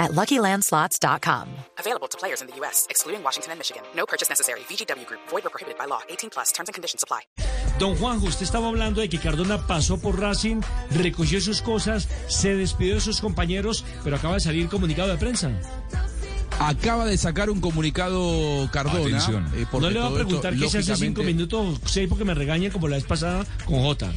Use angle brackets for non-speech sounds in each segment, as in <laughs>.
at LuckyLandSlots.com. Available to players in the U.S., excluding Washington and Michigan. No purchase necessary. VGW Group. Void or prohibited by law. 18 plus. Terms and conditions apply. Don Juan, usted estaba hablando de que Cardona pasó por Racing, recogió sus cosas, se despidió de sus compañeros, pero acaba de salir comunicado de prensa. Acaba de sacar un comunicado Cardona. eh, porque No le va a esto, preguntar qué se hace cinco minutos, seis, porque me regaña como la vez pasada con Jota.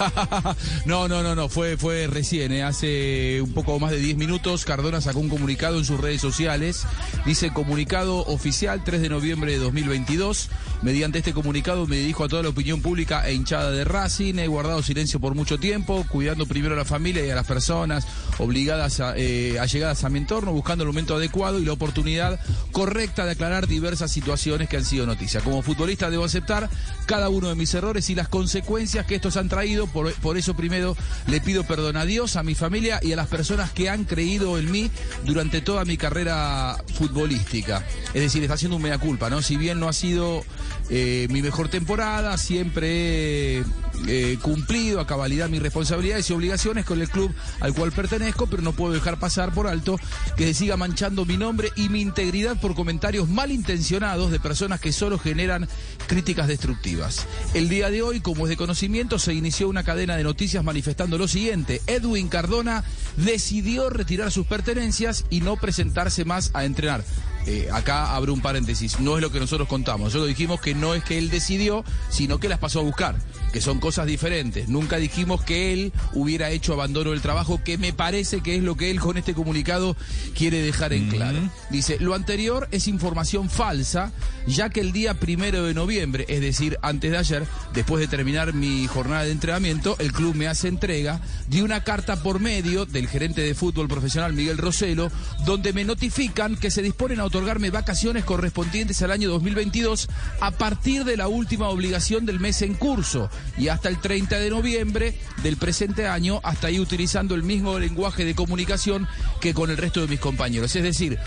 <laughs> no, no, no, no, fue, fue recién, eh, hace un poco más de 10 minutos. Cardona sacó un comunicado en sus redes sociales. Dice comunicado oficial 3 de noviembre de 2022. Mediante este comunicado me dirijo a toda la opinión pública e hinchada de Racing. He guardado silencio por mucho tiempo, cuidando primero a la familia y a las personas obligadas a, eh, allegadas a mi entorno, buscando el momento adecuado y la oportunidad correcta de aclarar diversas situaciones que han sido noticia. Como futbolista debo aceptar cada uno de mis errores y las consecuencias que estos han traído. Por, eso primero le pido perdón a Dios, a mi familia y a las personas que han creído en mí durante toda mi carrera futbolística. Es decir, está haciendo un mea culpa, ¿no? Si bien no ha sido eh, mi mejor temporada, siempre he eh, cumplido a cabalidad mis responsabilidades y obligaciones con el club al cual pertenezco, pero no puedo dejar pasar por alto que se siga manchando mi nombre y mi integridad por comentarios malintencionados de personas que solo generan críticas destructivas. El día de hoy, como es de conocimiento, se inició una cadena de noticias manifestando lo siguiente. Edwin Cardona decidió retirar sus pertenencias y no presentarse más a entrenar. Eh, acá abro un paréntesis, no es lo que nosotros contamos. Nosotros dijimos que no es que él decidió, sino que las pasó a buscar, que son cosas diferentes. Nunca dijimos que él hubiera hecho abandono del trabajo, que me parece que es lo que él con este comunicado quiere dejar en claro. Dice, lo anterior es información falsa, ya que el día primero de noviembre, es decir, antes de ayer, después de terminar mi jornada de entrenamiento, el club me hace entrega de una carta por medio del gerente de fútbol profesional Miguel Roselo, donde me notifican que se disponen a otorgarme vacaciones correspondientes al año 2022 a partir de la última obligación del mes en curso y hasta el 30 de noviembre del presente año, hasta ahí utilizando el mismo lenguaje de comunicación que con el resto de mis compañeros. Es decir,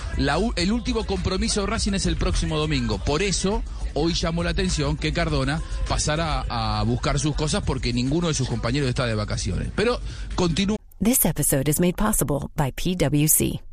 el último compromiso de Racing es el próximo domingo. Por eso, hoy llamó la atención que Cardona pasara a buscar sus cosas porque ninguno de sus compañeros está de vacaciones. Pero continúa. This episode is made possible PWC.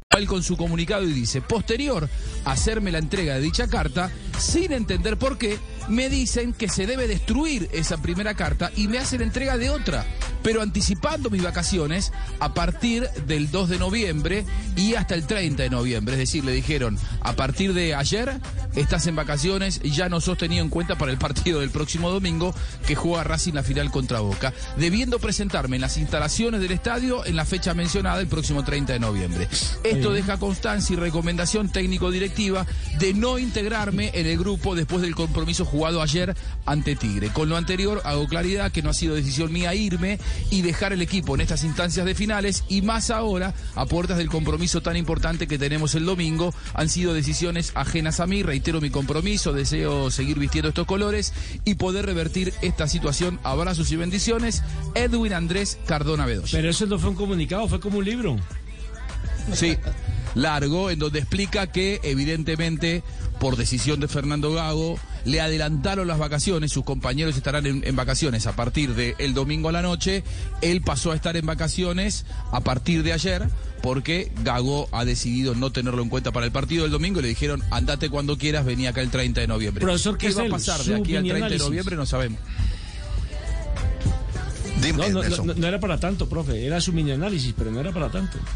Con su comunicado y dice, posterior a hacerme la entrega de dicha carta, sin entender por qué, me dicen que se debe destruir esa primera carta y me hacen entrega de otra, pero anticipando mis vacaciones a partir del 2 de noviembre y hasta el 30 de noviembre. Es decir, le dijeron, a partir de ayer estás en vacaciones y ya no sos tenido en cuenta para el partido del próximo domingo que juega Racing la final contra Boca, debiendo presentarme en las instalaciones del estadio en la fecha mencionada el próximo 30 de noviembre. Esto deja constancia y recomendación técnico-directiva de no integrarme en el grupo después del compromiso jugado ayer ante Tigre. Con lo anterior hago claridad que no ha sido decisión mía irme y dejar el equipo en estas instancias de finales y más ahora a puertas del compromiso tan importante que tenemos el domingo. Han sido decisiones ajenas a mí, reitero mi compromiso, deseo seguir vistiendo estos colores y poder revertir esta situación. Abrazos y bendiciones. Edwin Andrés Cardona Bedoya. Pero eso no fue un comunicado, fue como un libro. Sí, largo, en donde explica que evidentemente por decisión de Fernando Gago le adelantaron las vacaciones, sus compañeros estarán en, en vacaciones a partir del domingo a la noche, él pasó a estar en vacaciones a partir de ayer porque Gago ha decidido no tenerlo en cuenta para el partido del domingo y le dijeron andate cuando quieras, vení acá el 30 de noviembre. Profesor ¿Qué va a pasar de aquí al 30 opinión, de noviembre? No sabemos. No, no, Nelson. no, no era para tanto, profe. Era su mini análisis, pero no era para tanto. <laughs>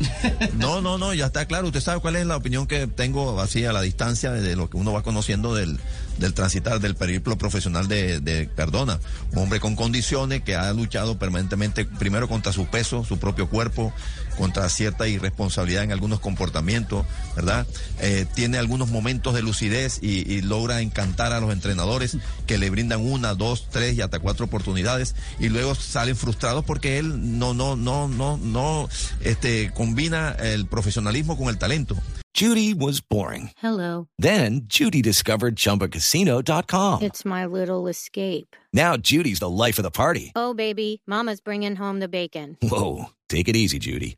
No, no, no, ya está claro. Usted sabe cuál es la opinión que tengo así a la distancia de lo que uno va conociendo del, del transitar, del periplo profesional de, de Cardona. Un hombre con condiciones que ha luchado permanentemente, primero contra su peso, su propio cuerpo, contra cierta irresponsabilidad en algunos comportamientos, ¿verdad? Eh, tiene algunos momentos de lucidez y, y logra encantar a los entrenadores que le brindan una, dos, tres y hasta cuatro oportunidades y luego salen frustrados porque él no, no, no, no, no, este, combina el profesionalismo con el talento. Judy was boring. Hello. Then Judy discovered ChumbaCasino.com. It's my little escape. Now Judy's the life of the party. Oh, baby, Mama's bringing home the bacon. Whoa, take it easy, Judy.